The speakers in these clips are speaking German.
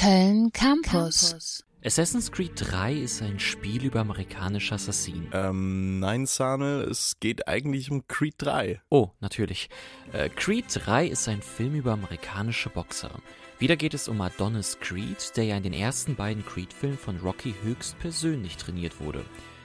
Köln Campus. Assassin's Creed 3 ist ein Spiel über amerikanische Assassinen. Ähm, nein, Sanel, es geht eigentlich um Creed 3. Oh, natürlich. Äh, Creed 3 ist ein Film über amerikanische Boxer. Wieder geht es um Adonis Creed, der ja in den ersten beiden Creed-Filmen von Rocky höchst persönlich trainiert wurde.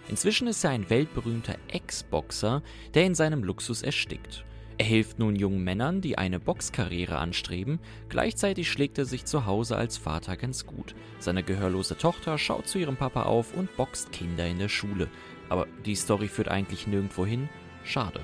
Inzwischen ist er ein weltberühmter Ex-Boxer, der in seinem Luxus erstickt. Er hilft nun jungen Männern, die eine Boxkarriere anstreben, gleichzeitig schlägt er sich zu Hause als Vater ganz gut. Seine gehörlose Tochter schaut zu ihrem Papa auf und boxt Kinder in der Schule. Aber die Story führt eigentlich nirgendwo hin. Schade.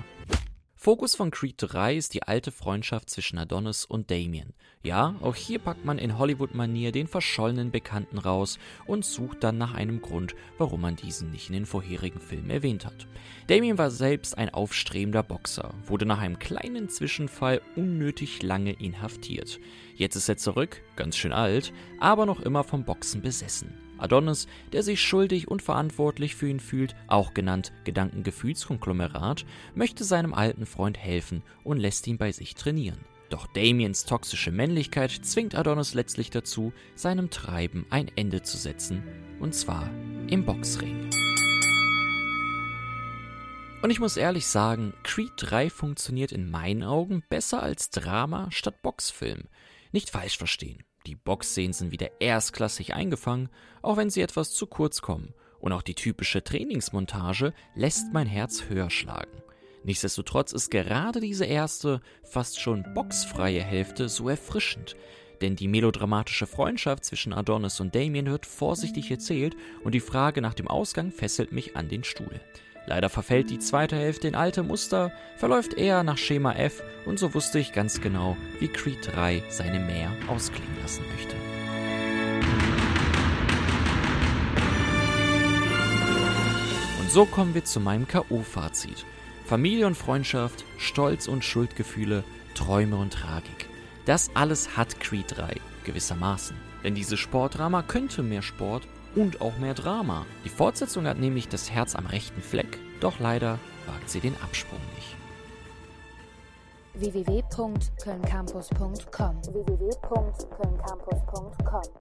Fokus von Creed 3 ist die alte Freundschaft zwischen Adonis und Damien. Ja, auch hier packt man in Hollywood-Manier den verschollenen Bekannten raus und sucht dann nach einem Grund, warum man diesen nicht in den vorherigen Filmen erwähnt hat. Damien war selbst ein aufstrebender Boxer, wurde nach einem kleinen Zwischenfall unnötig lange inhaftiert. Jetzt ist er zurück, ganz schön alt, aber noch immer vom Boxen besessen. Adonis, der sich schuldig und verantwortlich für ihn fühlt, auch genannt Gedankengefühlskonglomerat, möchte seinem alten Freund helfen und lässt ihn bei sich trainieren. Doch Damiens toxische Männlichkeit zwingt Adonis letztlich dazu, seinem Treiben ein Ende zu setzen, und zwar im Boxring. Und ich muss ehrlich sagen, Creed 3 funktioniert in meinen Augen besser als Drama statt Boxfilm. Nicht falsch verstehen. Die Boxszenen sind wieder erstklassig eingefangen, auch wenn sie etwas zu kurz kommen. Und auch die typische Trainingsmontage lässt mein Herz höher schlagen. Nichtsdestotrotz ist gerade diese erste, fast schon boxfreie Hälfte so erfrischend. Denn die melodramatische Freundschaft zwischen Adonis und Damien wird vorsichtig erzählt und die Frage nach dem Ausgang fesselt mich an den Stuhl. Leider verfällt die zweite Hälfte in alte Muster, verläuft eher nach Schema F und so wusste ich ganz genau, wie Creed 3 seine Mehr ausklingen lassen möchte. Und so kommen wir zu meinem K.O.-Fazit. Familie und Freundschaft, Stolz und Schuldgefühle, Träume und Tragik. Das alles hat Creed 3, gewissermaßen. Denn dieses Sportdrama könnte mehr Sport und auch mehr Drama. Die Fortsetzung hat nämlich das Herz am rechten Fleck, doch leider wagt sie den Absprung nicht. www.kölncampus.com www